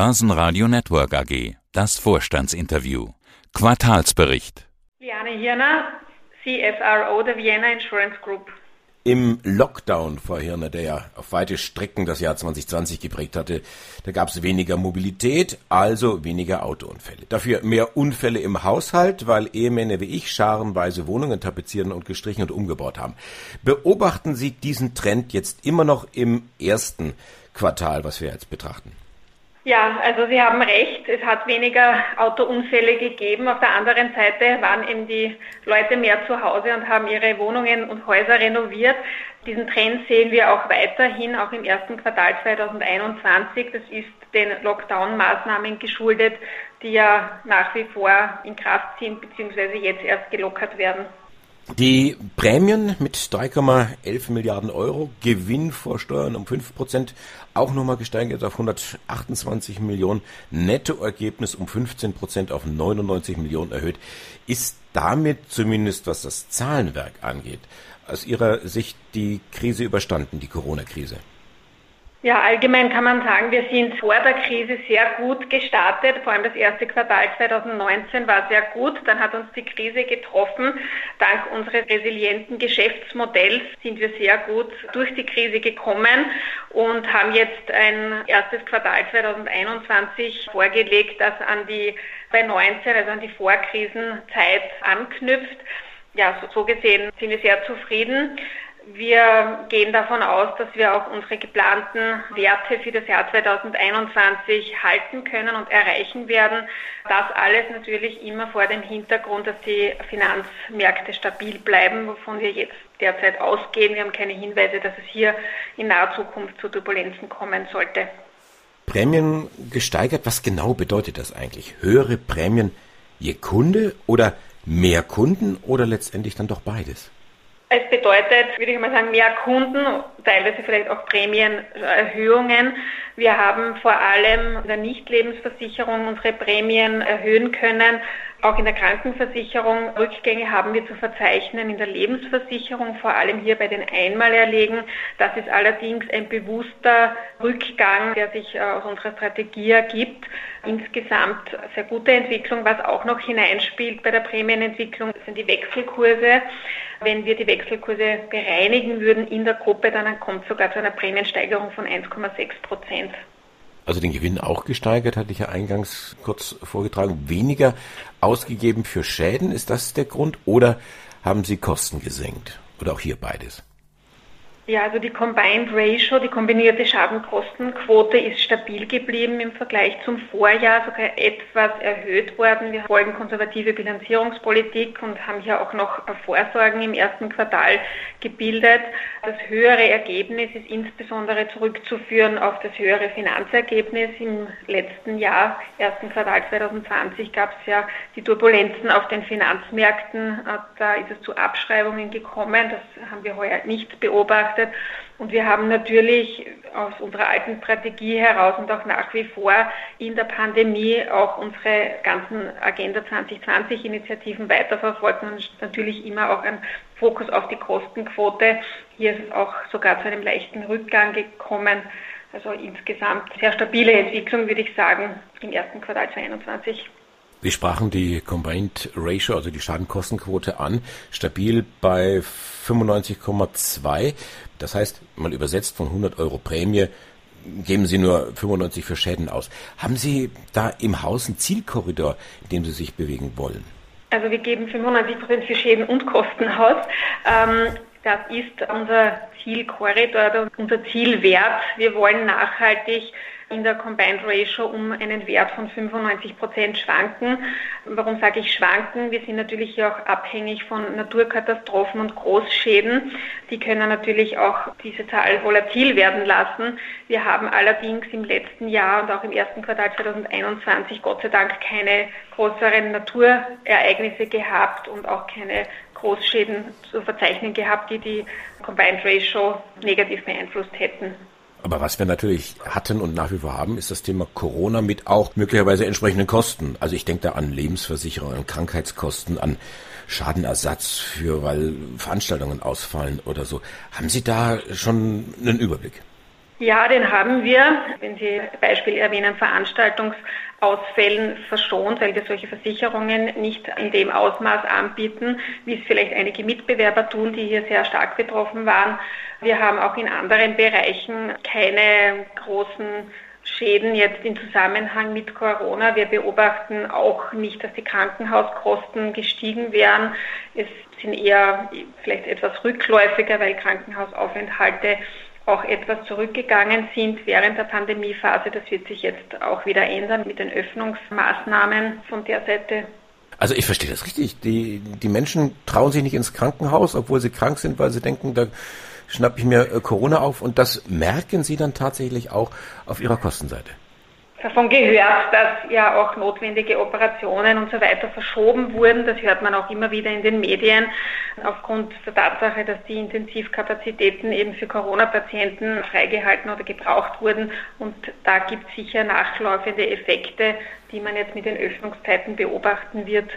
Börsenradio Network AG. Das Vorstandsinterview. Quartalsbericht. Liane Hirner, CFRO der Vienna Insurance Group. Im Lockdown, Frau Hirner, der ja auf weite Strecken das Jahr 2020 geprägt hatte, da gab es weniger Mobilität, also weniger Autounfälle. Dafür mehr Unfälle im Haushalt, weil Ehemänner wie ich scharenweise Wohnungen tapezieren und gestrichen und umgebaut haben. Beobachten Sie diesen Trend jetzt immer noch im ersten Quartal, was wir jetzt betrachten? Ja, also Sie haben recht, es hat weniger Autounfälle gegeben. Auf der anderen Seite waren eben die Leute mehr zu Hause und haben ihre Wohnungen und Häuser renoviert. Diesen Trend sehen wir auch weiterhin, auch im ersten Quartal 2021. Das ist den Lockdown-Maßnahmen geschuldet, die ja nach wie vor in Kraft sind bzw. jetzt erst gelockert werden. Die Prämien mit 3,11 Milliarden Euro, Gewinn vor Steuern um 5 Prozent, auch nochmal gesteigert auf 128 Millionen, Nettoergebnis um 15 Prozent auf 99 Millionen erhöht. Ist damit zumindest, was das Zahlenwerk angeht, aus Ihrer Sicht die Krise überstanden, die Corona-Krise? Ja, allgemein kann man sagen, wir sind vor der Krise sehr gut gestartet. Vor allem das erste Quartal 2019 war sehr gut. Dann hat uns die Krise getroffen. Dank unseres resilienten Geschäftsmodells sind wir sehr gut durch die Krise gekommen und haben jetzt ein erstes Quartal 2021 vorgelegt, das an die bei 19, also an die Vorkrisenzeit anknüpft. Ja, so, gesehen sind wir sehr zufrieden. Wir gehen davon aus, dass wir auch unsere geplanten Werte für das Jahr 2021 halten können und erreichen werden. Das alles natürlich immer vor dem Hintergrund, dass die Finanzmärkte stabil bleiben, wovon wir jetzt derzeit ausgehen. Wir haben keine Hinweise, dass es hier in naher Zukunft zu Turbulenzen kommen sollte. Prämien gesteigert, was genau bedeutet das eigentlich? Höhere Prämien je Kunde oder mehr Kunden oder letztendlich dann doch beides? Es bedeutet, würde ich mal sagen, mehr Kunden, teilweise vielleicht auch Prämienerhöhungen. Wir haben vor allem in der Nichtlebensversicherung unsere Prämien erhöhen können. Auch in der Krankenversicherung Rückgänge haben wir zu verzeichnen. In der Lebensversicherung, vor allem hier bei den Einmalerlegen. Das ist allerdings ein bewusster Rückgang, der sich äh, aus unserer Strategie ergibt. Insgesamt sehr gute Entwicklung. Was auch noch hineinspielt bei der Prämienentwicklung sind die Wechselkurse. Wenn wir die Wechselkurse bereinigen würden in der Gruppe, dann kommt sogar zu einer Prämiensteigerung von 1,6 Prozent. Also den Gewinn auch gesteigert, hatte ich ja eingangs kurz vorgetragen. Weniger ausgegeben für Schäden, ist das der Grund? Oder haben Sie Kosten gesenkt? Oder auch hier beides? Ja, also die Combined Ratio, die kombinierte Schadenkostenquote ist stabil geblieben im Vergleich zum Vorjahr, sogar etwas erhöht worden. Wir folgen konservative Bilanzierungspolitik und haben hier auch noch Vorsorgen im ersten Quartal gebildet. Das höhere Ergebnis ist insbesondere zurückzuführen auf das höhere Finanzergebnis. Im letzten Jahr, ersten Quartal 2020, gab es ja die Turbulenzen auf den Finanzmärkten. Da ist es zu Abschreibungen gekommen. Das haben wir heuer nicht beobachtet betrachtet. Und wir haben natürlich aus unserer alten Strategie heraus und auch nach wie vor in der Pandemie auch unsere ganzen Agenda 2020 Initiativen weiterverfolgt und natürlich immer auch ein Fokus auf die Kostenquote. Hier ist es auch sogar zu einem leichten Rückgang gekommen. Also insgesamt sehr stabile Entwicklung, würde ich sagen, im ersten Quartal 2021. Wir sprachen die Combined Ratio, also die Schadenkostenquote an, stabil bei 95,2. Das heißt, mal übersetzt von 100 Euro Prämie geben Sie nur 95 für Schäden aus. Haben Sie da im Haus einen Zielkorridor, in dem Sie sich bewegen wollen? Also wir geben 95 Prozent für Schäden und Kosten aus. Ähm, das ist unser Zielkorridor, unser Zielwert. Wir wollen nachhaltig in der Combined Ratio um einen Wert von 95 Prozent schwanken. Warum sage ich schwanken? Wir sind natürlich auch abhängig von Naturkatastrophen und Großschäden. Die können natürlich auch diese Zahl volatil werden lassen. Wir haben allerdings im letzten Jahr und auch im ersten Quartal 2021 Gott sei Dank keine größeren Naturereignisse gehabt und auch keine Großschäden zu verzeichnen gehabt, die die Combined Ratio negativ beeinflusst hätten. Aber was wir natürlich hatten und nach wie vor haben, ist das Thema Corona mit auch möglicherweise entsprechenden Kosten. Also ich denke da an Lebensversicherung, an Krankheitskosten, an Schadenersatz für, weil Veranstaltungen ausfallen oder so. Haben Sie da schon einen Überblick? Ja, den haben wir. Wenn Sie Beispiel erwähnen, Veranstaltungsausfällen verschont, weil wir solche Versicherungen nicht in dem Ausmaß anbieten, wie es vielleicht einige Mitbewerber tun, die hier sehr stark betroffen waren. Wir haben auch in anderen Bereichen keine großen Schäden jetzt im Zusammenhang mit Corona. Wir beobachten auch nicht, dass die Krankenhauskosten gestiegen wären. Es sind eher vielleicht etwas rückläufiger, weil Krankenhausaufenthalte auch etwas zurückgegangen sind während der Pandemiephase. Das wird sich jetzt auch wieder ändern mit den Öffnungsmaßnahmen von der Seite. Also ich verstehe das richtig. Die, die Menschen trauen sich nicht ins Krankenhaus, obwohl sie krank sind, weil sie denken, da schnappe ich mir äh, Corona auf. Und das merken sie dann tatsächlich auch auf ihrer Kostenseite davon gehört, dass ja auch notwendige Operationen und so weiter verschoben wurden. Das hört man auch immer wieder in den Medien aufgrund der Tatsache, dass die Intensivkapazitäten eben für Corona-Patienten freigehalten oder gebraucht wurden. Und da gibt es sicher nachlaufende Effekte, die man jetzt mit den Öffnungszeiten beobachten wird.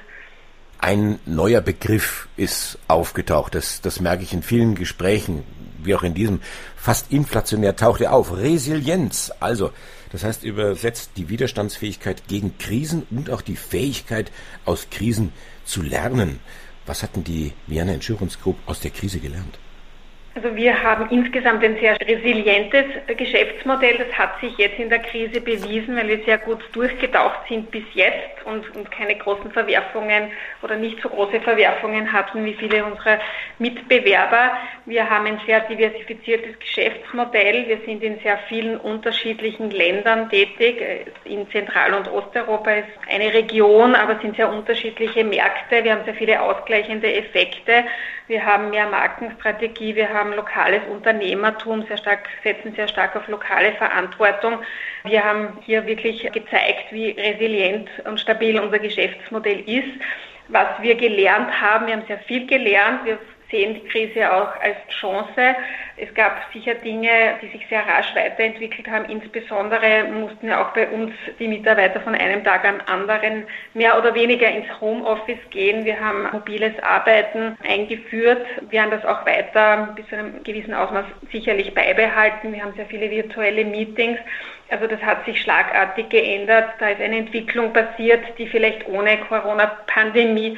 Ein neuer Begriff ist aufgetaucht. Das, das merke ich in vielen Gesprächen, wie auch in diesem. Fast inflationär taucht er auf. Resilienz. Also, das heißt übersetzt die Widerstandsfähigkeit gegen Krisen und auch die Fähigkeit, aus Krisen zu lernen. Was hatten die Vienna Insurance Group aus der Krise gelernt? Also wir haben insgesamt ein sehr resilientes Geschäftsmodell. Das hat sich jetzt in der Krise bewiesen, weil wir sehr gut durchgetaucht sind bis jetzt und, und keine großen Verwerfungen oder nicht so große Verwerfungen hatten wie viele unserer Mitbewerber. Wir haben ein sehr diversifiziertes Geschäftsmodell. Wir sind in sehr vielen unterschiedlichen Ländern tätig. In Zentral- und Osteuropa ist eine Region, aber es sind sehr unterschiedliche Märkte. Wir haben sehr viele ausgleichende Effekte. Wir haben mehr Markenstrategie. Wir haben lokales Unternehmertum, sehr stark, setzen sehr stark auf lokale Verantwortung. Wir haben hier wirklich gezeigt, wie resilient und stabil unser Geschäftsmodell ist. Was wir gelernt haben, wir haben sehr viel gelernt. Wir sehen die Krise auch als Chance. Es gab sicher Dinge, die sich sehr rasch weiterentwickelt haben. Insbesondere mussten ja auch bei uns die Mitarbeiter von einem Tag am anderen mehr oder weniger ins Homeoffice gehen. Wir haben mobiles Arbeiten eingeführt. Wir haben das auch weiter bis zu einem gewissen Ausmaß sicherlich beibehalten. Wir haben sehr viele virtuelle Meetings. Also das hat sich schlagartig geändert. Da ist eine Entwicklung passiert, die vielleicht ohne Corona-Pandemie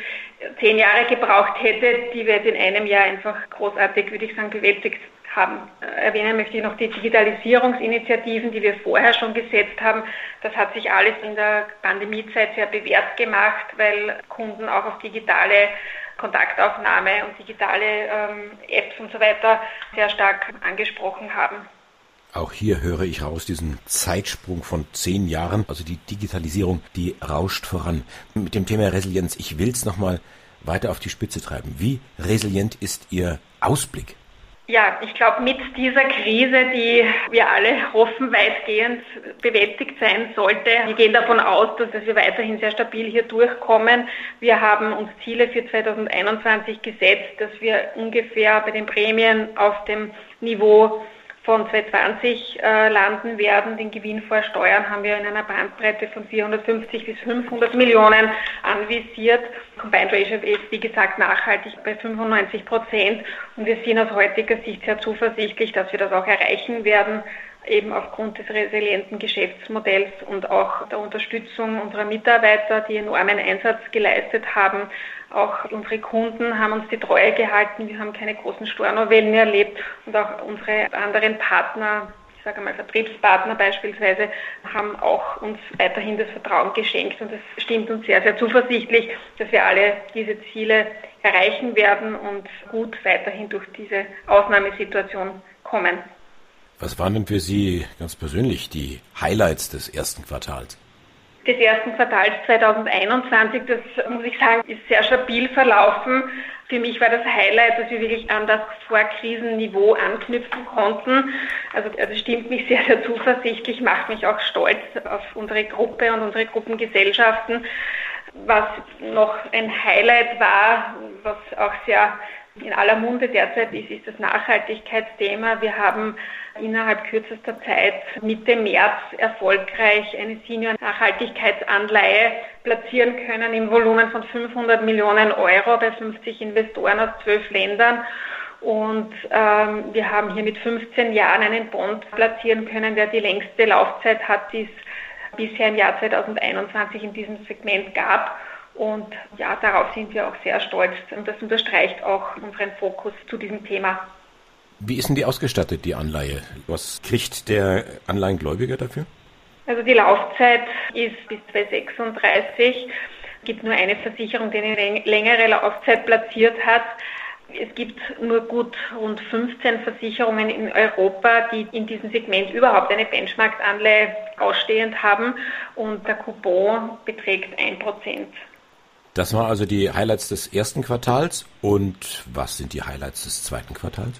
zehn Jahre gebraucht hätte, die wir jetzt in einem Jahr einfach großartig, würde ich sagen, bewältigt haben. Erwähnen möchte ich noch die Digitalisierungsinitiativen, die wir vorher schon gesetzt haben. Das hat sich alles in der Pandemiezeit sehr bewährt gemacht, weil Kunden auch auf digitale Kontaktaufnahme und digitale ähm, Apps und so weiter sehr stark angesprochen haben. Auch hier höre ich raus diesen Zeitsprung von zehn Jahren. Also die Digitalisierung, die rauscht voran. Mit dem Thema Resilienz, ich will es nochmal weiter auf die Spitze treiben. Wie resilient ist Ihr Ausblick? Ja, ich glaube, mit dieser Krise, die wir alle hoffen, weitgehend bewältigt sein sollte, wir gehen davon aus, dass wir weiterhin sehr stabil hier durchkommen. Wir haben uns Ziele für 2021 gesetzt, dass wir ungefähr bei den Prämien auf dem Niveau von 2020 äh, landen werden. Den Gewinn vor Steuern haben wir in einer Bandbreite von 450 bis 500 Millionen anvisiert. Combined Ratio ist, wie gesagt, nachhaltig bei 95 Prozent. Und wir sind aus heutiger Sicht sehr zuversichtlich, dass wir das auch erreichen werden eben aufgrund des resilienten Geschäftsmodells und auch der Unterstützung unserer Mitarbeiter, die enormen Einsatz geleistet haben. Auch unsere Kunden haben uns die Treue gehalten. Wir haben keine großen Stornowellen mehr erlebt und auch unsere anderen Partner, ich sage mal Vertriebspartner beispielsweise, haben auch uns weiterhin das Vertrauen geschenkt und das stimmt uns sehr, sehr zuversichtlich, dass wir alle diese Ziele erreichen werden und gut weiterhin durch diese Ausnahmesituation kommen. Was waren denn für Sie ganz persönlich die Highlights des ersten Quartals? Des ersten Quartals 2021, das muss ich sagen, ist sehr stabil verlaufen. Für mich war das Highlight, dass wir wirklich an das Vorkrisenniveau anknüpfen konnten. Also das stimmt mich sehr, sehr zuversichtlich, macht mich auch stolz auf unsere Gruppe und unsere Gruppengesellschaften. Was noch ein Highlight war, was auch sehr in aller Munde derzeit ist, ist das Nachhaltigkeitsthema. Wir haben innerhalb kürzester Zeit Mitte März erfolgreich eine Senior-Nachhaltigkeitsanleihe platzieren können im Volumen von 500 Millionen Euro bei 50 Investoren aus zwölf Ländern. Und ähm, wir haben hier mit 15 Jahren einen Bond platzieren können, der die längste Laufzeit hat, die es bisher im Jahr 2021 in diesem Segment gab. Und ja, darauf sind wir auch sehr stolz. Und das unterstreicht auch unseren Fokus zu diesem Thema. Wie ist denn die ausgestattet, die Anleihe? Was kriegt der Anleihengläubiger dafür? Also die Laufzeit ist bis 2036. Es gibt nur eine Versicherung, die eine längere Laufzeit platziert hat. Es gibt nur gut rund 15 Versicherungen in Europa, die in diesem Segment überhaupt eine Benchmark-Anleihe ausstehend haben und der Coupon beträgt 1%. Das waren also die Highlights des ersten Quartals. Und was sind die Highlights des zweiten Quartals?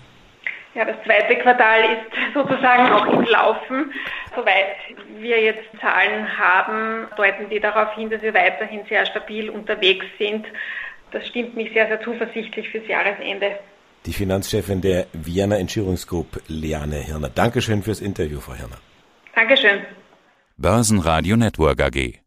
Ja, das zweite Quartal ist sozusagen auch im Laufen. Soweit wir jetzt Zahlen haben, deuten die darauf hin, dass wir weiterhin sehr stabil unterwegs sind. Das stimmt mich sehr, sehr zuversichtlich fürs Jahresende. Die Finanzchefin der Vienna Insurance Group, Liane Hirner. Dankeschön fürs Interview, Frau Hirner. Dankeschön. Börsenradio Network AG.